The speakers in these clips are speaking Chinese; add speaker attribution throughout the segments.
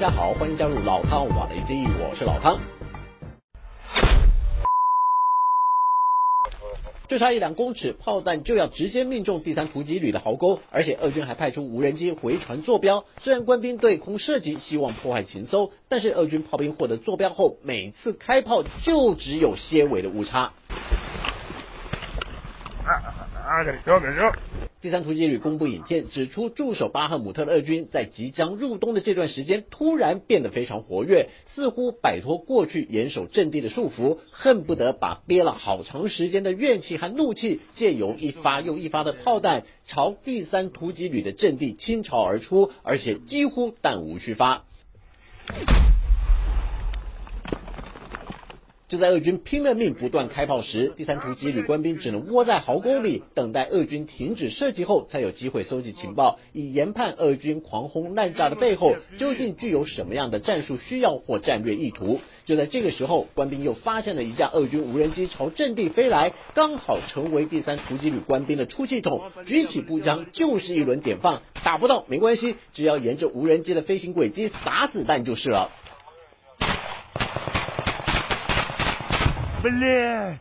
Speaker 1: 大家好，欢迎加入老汤瓦雷基，我是老汤。就差一两公尺，炮弹就要直接命中第三突击旅的壕沟，而且俄军还派出无人机回传坐标。虽然官兵对空射击，希望破坏情搜，但是俄军炮兵获得坐标后，每次开炮就只有些微的误差。第三突击旅公布影片，指出驻守巴赫姆特的俄军在即将入冬的这段时间，突然变得非常活跃，似乎摆脱过去严守阵地的束缚，恨不得把憋了好长时间的怨气和怒气，借由一发又一发的炮弹，朝第三突击旅的阵地倾巢而出，而且几乎弹无虚发。就在俄军拼了命不断开炮时，第三突击旅官兵只能窝在壕沟里，等待俄军停止射击后，才有机会搜集情报，以研判俄军狂轰滥炸的背后究竟具有什么样的战术需要或战略意图。就在这个时候，官兵又发现了一架俄军无人机朝阵地飞来，刚好成为第三突击旅官兵的出气筒，举起步枪就是一轮点放，打不到没关系，只要沿着无人机的飞行轨迹撒子弹就是了。分裂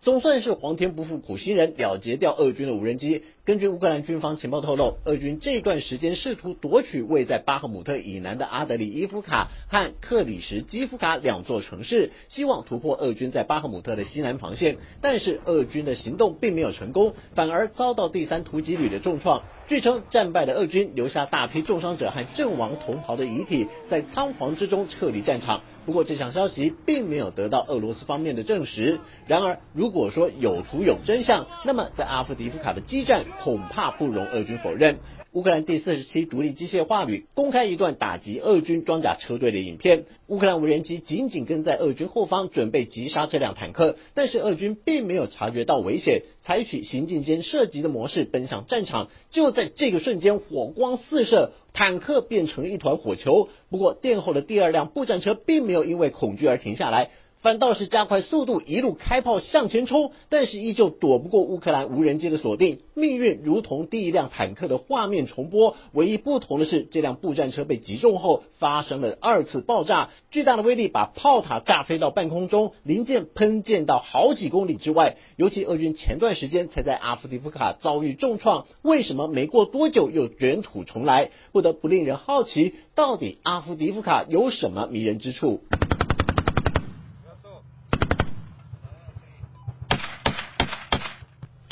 Speaker 1: 总算是皇天不负苦心人，了结掉俄军的无人机。根据乌克兰军方情报透露，俄军这段时间试图夺取位在巴赫姆特以南的阿德里伊夫卡和克里什基夫卡两座城市，希望突破俄军在巴赫姆特的西南防线。但是俄军的行动并没有成功，反而遭到第三突击旅的重创。据称，战败的俄军留下大批重伤者和阵亡同袍的遗体，在仓皇之中撤离战场。不过，这项消息并没有得到俄罗斯方面的证实。然而，如果说有图有真相，那么在阿夫迪夫卡的激战。恐怕不容俄军否认。乌克兰第四十七独立机械化旅公开一段打击俄军装甲车队的影片，乌克兰无人机紧紧跟在俄军后方，准备击杀这辆坦克。但是俄军并没有察觉到危险，采取行进间射击的模式奔向战场。就在在这个瞬间，火光四射，坦克变成了一团火球。不过殿后的第二辆步战车并没有因为恐惧而停下来。反倒是加快速度，一路开炮向前冲，但是依旧躲不过乌克兰无人机的锁定。命运如同第一辆坦克的画面重播，唯一不同的是，这辆步战车被击中后发生了二次爆炸，巨大的威力把炮塔炸飞到半空中，零件喷溅到好几公里之外。尤其俄军前段时间才在阿夫迪夫卡遭遇重创，为什么没过多久又卷土重来？不得不令人好奇，到底阿夫迪夫卡有什么迷人之处？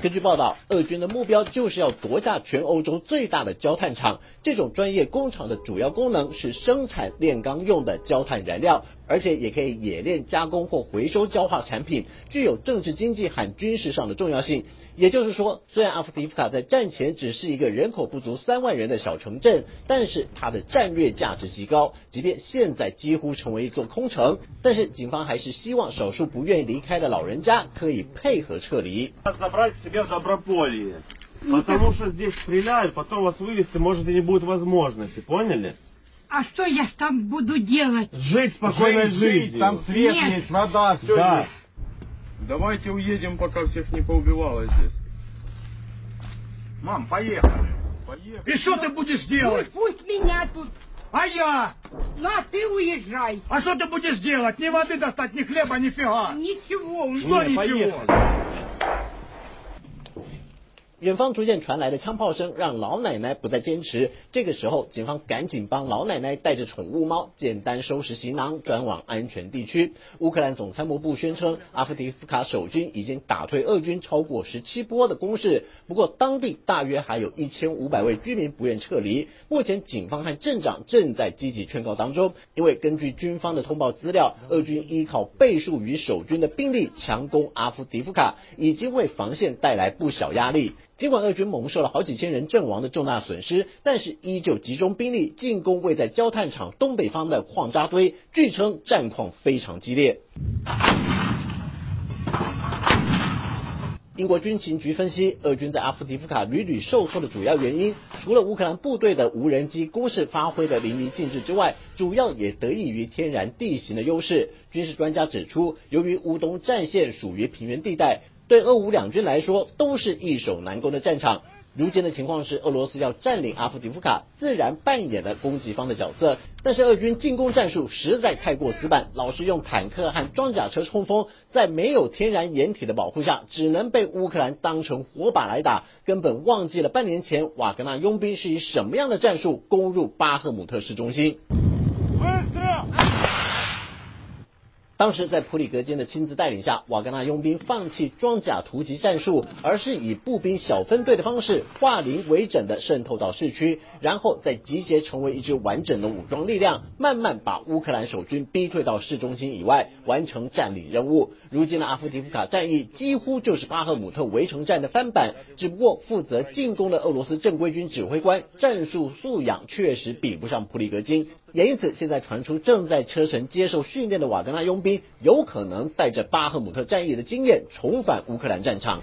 Speaker 1: 根据报道，俄军的目标就是要夺下全欧洲最大的焦炭厂。这种专业工厂的主要功能是生产炼钢用的焦炭燃料。而且也可以冶炼、加工或回收焦化产品，具有政治、经济和军事上的重要性。也就是说，虽然阿夫迪夫卡在战前只是一个人口不足三万人的小城镇，但是它的战略价值极高。即便现在几乎成为一座空城，但是警方还是希望少数不愿意离开的老人家可以配合撤离。
Speaker 2: А что я там буду делать?
Speaker 3: Жить спокойной жизнью. Там свет Нет. есть, вода, все да. есть.
Speaker 4: Давайте уедем, пока всех не поубивало здесь.
Speaker 3: Мам, поехали.
Speaker 4: Поехали. И что ты будешь делать?
Speaker 2: Ну, пусть меня тут.
Speaker 4: А я?
Speaker 2: На, ты уезжай.
Speaker 4: А что ты будешь делать? Ни воды достать, ни хлеба, ни фига.
Speaker 2: Ничего.
Speaker 4: Что Не, ничего? Поехали.
Speaker 1: 远方逐渐传来的枪炮声让老奶奶不再坚持。这个时候，警方赶紧帮老奶奶带着宠物猫，简单收拾行囊，转往安全地区。乌克兰总参谋部宣称，阿夫迪夫卡守军已经打退俄军超过十七波的攻势。不过，当地大约还有一千五百位居民不愿撤离。目前，警方和镇长正在积极劝告当中。因为根据军方的通报资料，俄军依靠倍数于守军的兵力强攻阿夫迪夫卡，已经为防线带来不小压力。尽管俄军蒙受了好几千人阵亡的重大损失，但是依旧集中兵力进攻位在焦炭厂东北方的矿渣堆，据称战况非常激烈。英国军情局分析，俄军在阿夫迪夫卡屡屡受挫的主要原因，除了乌克兰部队的无人机攻势发挥的淋漓尽致之外，主要也得益于天然地形的优势。军事专家指出，由于乌东战线属于平原地带。对俄乌两军来说，都是易守难攻的战场。如今的情况是，俄罗斯要占领阿夫迪夫卡，自然扮演了攻击方的角色。但是俄军进攻战术实在太过死板，老是用坦克和装甲车冲锋，在没有天然掩体的保护下，只能被乌克兰当成火把来打，根本忘记了半年前瓦格纳佣兵是以什么样的战术攻入巴赫姆特市中心。当时在普里格金的亲自带领下，瓦格纳佣兵放弃装甲突击战术，而是以步兵小分队的方式化零为整的渗透到市区，然后再集结成为一支完整的武装力量，慢慢把乌克兰守军逼退到市中心以外，完成占领任务。如今的阿夫迪夫卡战役几乎就是巴赫姆特围城战的翻版，只不过负责进攻的俄罗斯正规军指挥官战术素养确实比不上普里格金。也因此，现在传出正在车臣接受训练的瓦格纳佣兵，有可能带着巴赫姆特战役的经验重返乌克兰战场。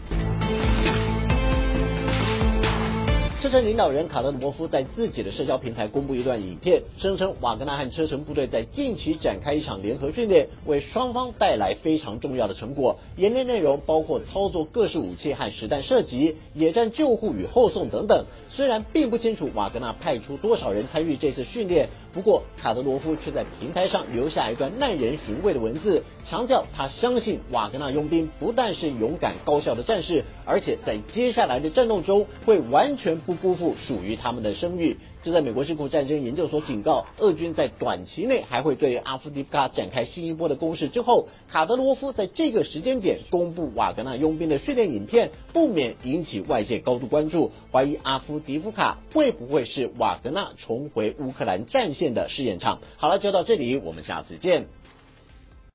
Speaker 1: 车臣领导人卡德罗夫在自己的社交平台公布一段影片，声称瓦格纳和车臣部队在近期展开一场联合训练，为双方带来非常重要的成果。演练内容包括操作各式武器和实弹射击、野战救护与后送等等。虽然并不清楚瓦格纳派出多少人参与这次训练，不过卡德罗夫却在平台上留下一段耐人寻味的文字，强调他相信瓦格纳佣兵不但是勇敢高效的战士，而且在接下来的战斗中会完全不辜负属于他们的声誉。就在美国智库战争研究所警告，俄军在短期内还会对阿夫迪夫卡展开新一波的攻势之后，卡德罗夫在这个时间点公布瓦格纳佣兵的训练影片，不免引起外界高度关注，怀疑阿夫迪夫卡会不会是瓦格纳重回乌克兰战线的试验场。好了，就到这里，我们下次见。